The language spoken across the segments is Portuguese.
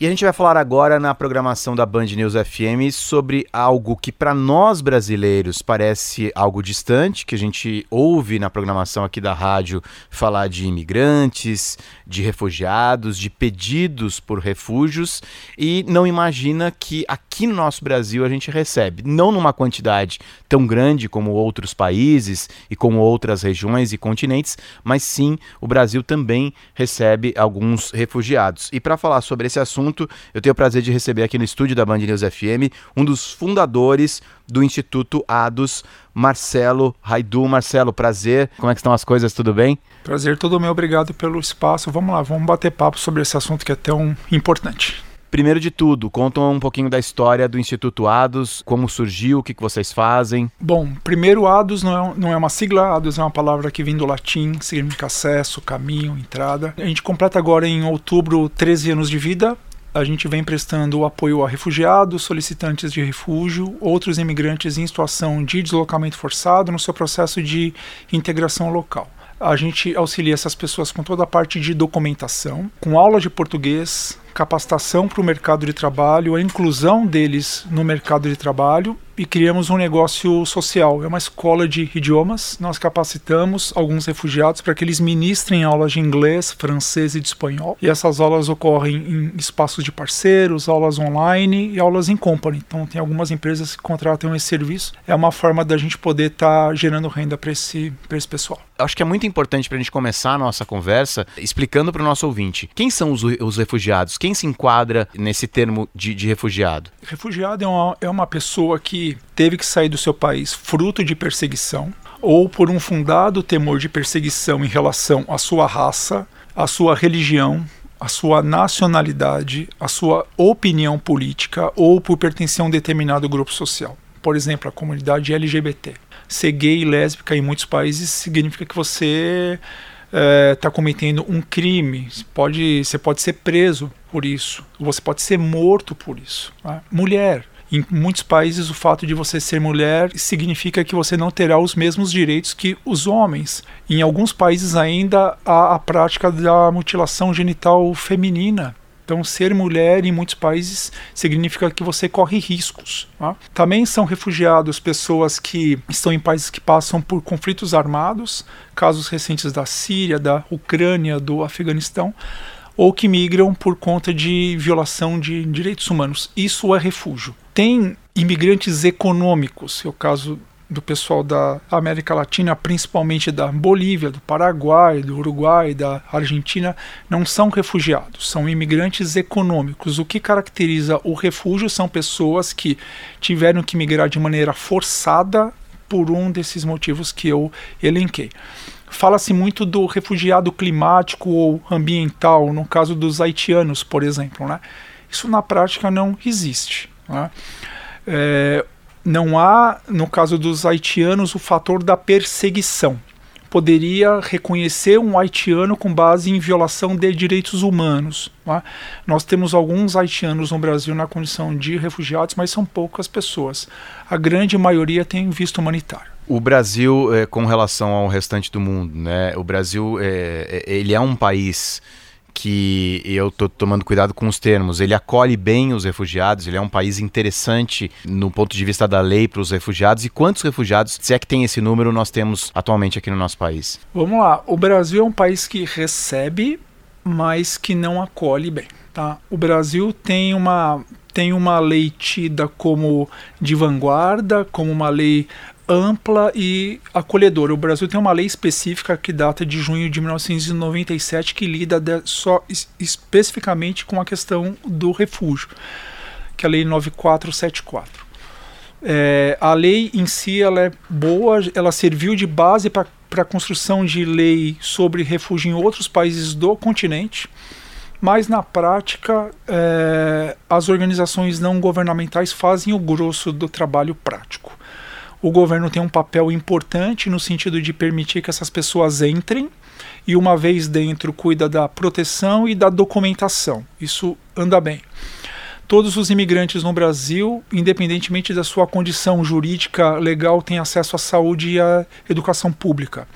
E a gente vai falar agora na programação da Band News FM sobre algo que para nós brasileiros parece algo distante, que a gente ouve na programação aqui da rádio falar de imigrantes, de refugiados, de pedidos por refúgios e não imagina que aqui no nosso Brasil a gente recebe, não numa quantidade tão grande como outros países e como outras regiões e continentes, mas sim o Brasil também recebe alguns refugiados. E para falar sobre esse assunto assunto, eu tenho o prazer de receber aqui no estúdio da Band News FM um dos fundadores do Instituto ADOS, Marcelo Raidu. Marcelo, prazer. Como é que estão as coisas? Tudo bem? Prazer todo meu. Obrigado pelo espaço. Vamos lá, vamos bater papo sobre esse assunto que é tão importante. Primeiro de tudo, conta um pouquinho da história do Instituto ADOS, como surgiu, o que, que vocês fazem. Bom, primeiro ADOS não é, não é uma sigla, ADOS é uma palavra que vem do latim, significa acesso, caminho, entrada. A gente completa agora em outubro 13 anos de vida a gente vem prestando apoio a refugiados, solicitantes de refúgio, outros imigrantes em situação de deslocamento forçado no seu processo de integração local. A gente auxilia essas pessoas com toda a parte de documentação, com aula de português, capacitação para o mercado de trabalho, a inclusão deles no mercado de trabalho e criamos um negócio social. É uma escola de idiomas. Nós capacitamos alguns refugiados para que eles ministrem aulas de inglês, francês e de espanhol. E essas aulas ocorrem em espaços de parceiros, aulas online e aulas em company. Então, tem algumas empresas que contratam esse serviço. É uma forma da gente poder estar tá gerando renda para esse, esse pessoal. Acho que é muito importante para a gente começar a nossa conversa explicando para o nosso ouvinte quem são os, os refugiados, quem se enquadra nesse termo de, de refugiado? Refugiado é uma, é uma pessoa que teve que sair do seu país fruto de perseguição ou por um fundado temor de perseguição em relação à sua raça, à sua religião, à sua nacionalidade, à sua opinião política ou por pertencer a um determinado grupo social. Por exemplo, a comunidade LGBT. Ser gay e lésbica em muitos países significa que você está eh, cometendo um crime, pode, você pode ser preso por isso, você pode ser morto por isso. Né? Mulher. Em muitos países, o fato de você ser mulher significa que você não terá os mesmos direitos que os homens. Em alguns países, ainda há a prática da mutilação genital feminina. Então, ser mulher em muitos países significa que você corre riscos. Tá? Também são refugiados pessoas que estão em países que passam por conflitos armados, casos recentes da Síria, da Ucrânia, do Afeganistão, ou que migram por conta de violação de direitos humanos. Isso é refúgio. Tem imigrantes econômicos, é o caso do pessoal da América Latina, principalmente da Bolívia, do Paraguai, do Uruguai, da Argentina, não são refugiados, são imigrantes econômicos. O que caracteriza o refúgio são pessoas que tiveram que migrar de maneira forçada por um desses motivos que eu elenquei. Fala-se muito do refugiado climático ou ambiental, no caso dos haitianos, por exemplo. Né? Isso na prática não existe. Né? É, não há, no caso dos haitianos, o fator da perseguição. Poderia reconhecer um haitiano com base em violação de direitos humanos. É? Nós temos alguns haitianos no Brasil na condição de refugiados, mas são poucas pessoas. A grande maioria tem visto humanitário. O Brasil, é, com relação ao restante do mundo, né? O Brasil, é, ele é um país que eu estou tomando cuidado com os termos. Ele acolhe bem os refugiados, ele é um país interessante no ponto de vista da lei para os refugiados. E quantos refugiados, se é que tem esse número, nós temos atualmente aqui no nosso país? Vamos lá. O Brasil é um país que recebe, mas que não acolhe bem. Tá? O Brasil tem uma tem uma lei tida como de vanguarda, como uma lei ampla e acolhedora. O Brasil tem uma lei específica que data de junho de 1997 que lida de, só especificamente com a questão do refúgio, que é a lei 9474. É, a lei em si ela é boa, ela serviu de base para a construção de lei sobre refúgio em outros países do continente mas na prática é, as organizações não governamentais fazem o grosso do trabalho prático. O governo tem um papel importante no sentido de permitir que essas pessoas entrem e, uma vez dentro, cuida da proteção e da documentação. Isso anda bem todos os imigrantes no Brasil, independentemente da sua condição jurídica legal, têm acesso à saúde e à educação pública.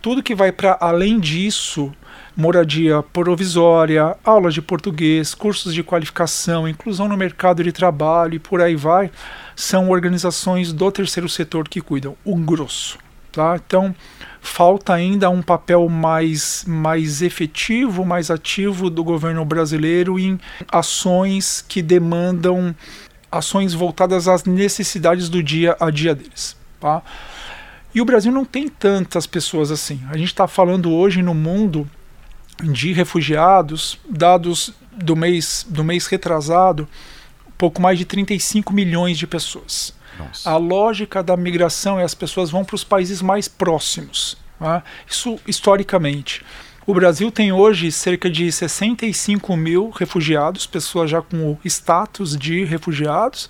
Tudo que vai para além disso, moradia provisória, aulas de português, cursos de qualificação, inclusão no mercado de trabalho e por aí vai, são organizações do terceiro setor que cuidam, o grosso. Tá? Então, falta ainda um papel mais, mais efetivo, mais ativo do governo brasileiro em ações que demandam ações voltadas às necessidades do dia a dia deles. Tá? E o Brasil não tem tantas pessoas assim. A gente está falando hoje no mundo de refugiados, dados do mês, do mês retrasado, pouco mais de 35 milhões de pessoas. Nossa. A lógica da migração é as pessoas vão para os países mais próximos. Tá? Isso historicamente. O Brasil tem hoje cerca de 65 mil refugiados, pessoas já com o status de refugiados,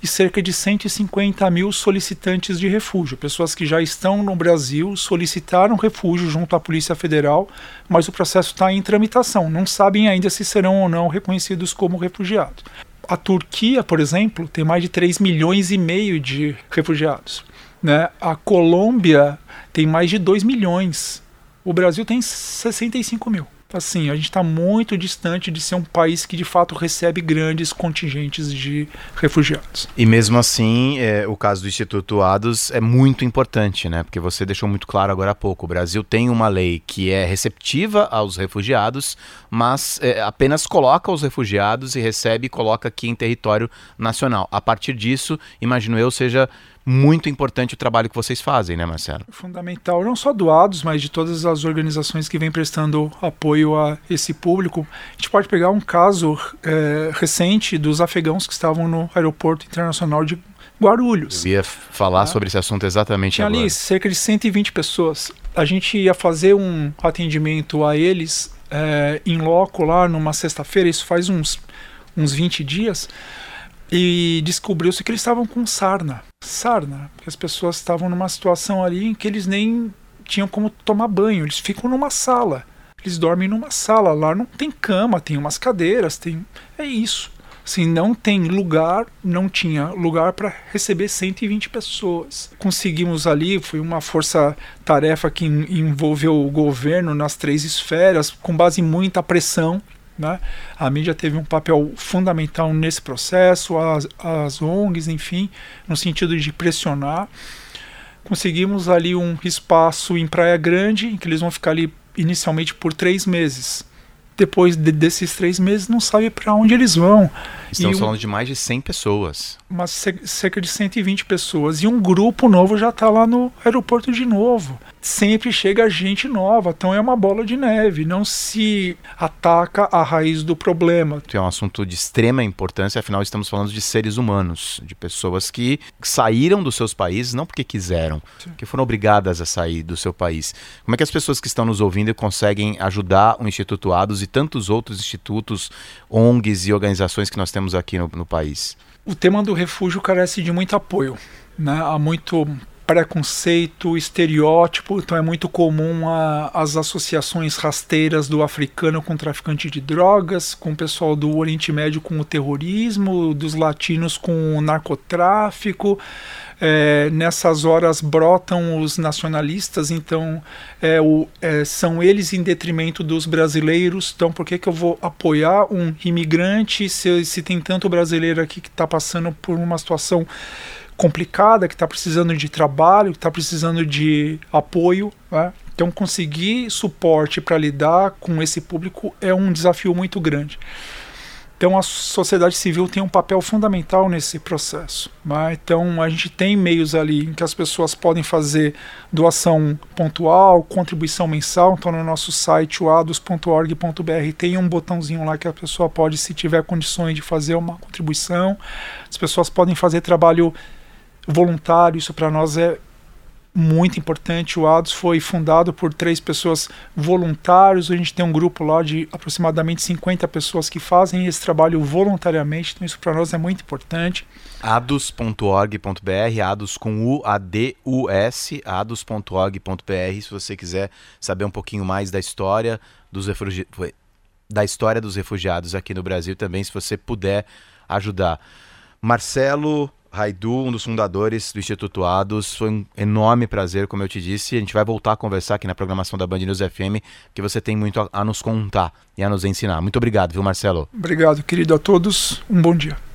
e cerca de 150 mil solicitantes de refúgio, pessoas que já estão no Brasil, solicitaram refúgio junto à Polícia Federal, mas o processo está em tramitação, não sabem ainda se serão ou não reconhecidos como refugiados. A Turquia, por exemplo, tem mais de 3 milhões e meio de refugiados. Né? A Colômbia tem mais de 2 milhões. O Brasil tem 65 mil assim, a gente está muito distante de ser um país que de fato recebe grandes contingentes de refugiados. E mesmo assim, é, o caso do Instituto ADOS é muito importante, né? Porque você deixou muito claro agora há pouco, o Brasil tem uma lei que é receptiva aos refugiados, mas é, apenas coloca os refugiados e recebe e coloca aqui em território nacional. A partir disso, imagino eu, seja muito importante o trabalho que vocês fazem, né, Marcelo? Fundamental, não só doados, mas de todas as organizações que vêm prestando apoio a esse público. A gente pode pegar um caso é, recente dos afegãos que estavam no aeroporto internacional de Guarulhos. Eu ia falar ah. sobre esse assunto exatamente Tinha agora. ali cerca de 120 pessoas. A gente ia fazer um atendimento a eles é, em loco lá numa sexta-feira, isso faz uns, uns 20 dias e descobriu-se que eles estavam com sarna. Sarna, porque as pessoas estavam numa situação ali em que eles nem tinham como tomar banho, eles ficam numa sala. Eles dormem numa sala, lá não tem cama, tem umas cadeiras, tem é isso. Assim, não tem lugar, não tinha lugar para receber 120 pessoas. Conseguimos ali, foi uma força-tarefa que envolveu o governo nas três esferas, com base em muita pressão né? A mídia teve um papel fundamental nesse processo, as, as ONGs, enfim, no sentido de pressionar. Conseguimos ali um espaço em Praia Grande, em que eles vão ficar ali inicialmente por três meses depois de, desses três meses não sabe para onde eles vão. Estamos e falando de mais de 100 pessoas. Mas cerca de 120 pessoas. E um grupo novo já está lá no aeroporto de novo. Sempre chega gente nova, então é uma bola de neve. Não se ataca a raiz do problema. É um assunto de extrema importância, afinal, estamos falando de seres humanos, de pessoas que saíram dos seus países não porque quiseram, Sim. que foram obrigadas a sair do seu país. Como é que as pessoas que estão nos ouvindo conseguem ajudar o Instituto Ados e tantos outros institutos, ONGs e organizações que nós temos aqui no, no país? O tema do refúgio carece de muito apoio. Né? Há muito preconceito, estereótipo, então é muito comum a, as associações rasteiras do africano com traficante de drogas, com o pessoal do Oriente Médio com o terrorismo, dos latinos com o narcotráfico. É, nessas horas brotam os nacionalistas, então é, o, é, são eles em detrimento dos brasileiros. Então, por que, que eu vou apoiar um imigrante se, se tem tanto brasileiro aqui que está passando por uma situação complicada, que está precisando de trabalho, que está precisando de apoio? Né? Então, conseguir suporte para lidar com esse público é um desafio muito grande. Então a sociedade civil tem um papel fundamental nesse processo. Né? Então a gente tem meios ali em que as pessoas podem fazer doação pontual, contribuição mensal. Então no nosso site oados.org.br tem um botãozinho lá que a pessoa pode, se tiver condições de fazer uma contribuição. As pessoas podem fazer trabalho voluntário. Isso para nós é muito importante. O ADOS foi fundado por três pessoas voluntários. A gente tem um grupo lá de aproximadamente 50 pessoas que fazem esse trabalho voluntariamente. Então, isso para nós é muito importante. ados.org.br, ados com U, A-D-U-S, ados.org.br, se você quiser saber um pouquinho mais da história dos refugiados da história dos refugiados aqui no Brasil também, se você puder ajudar. Marcelo Raidu, um dos fundadores do Instituto Ados, foi um enorme prazer, como eu te disse. A gente vai voltar a conversar aqui na programação da Band News FM, que você tem muito a, a nos contar e a nos ensinar. Muito obrigado, viu, Marcelo? Obrigado, querido, a todos. Um bom dia.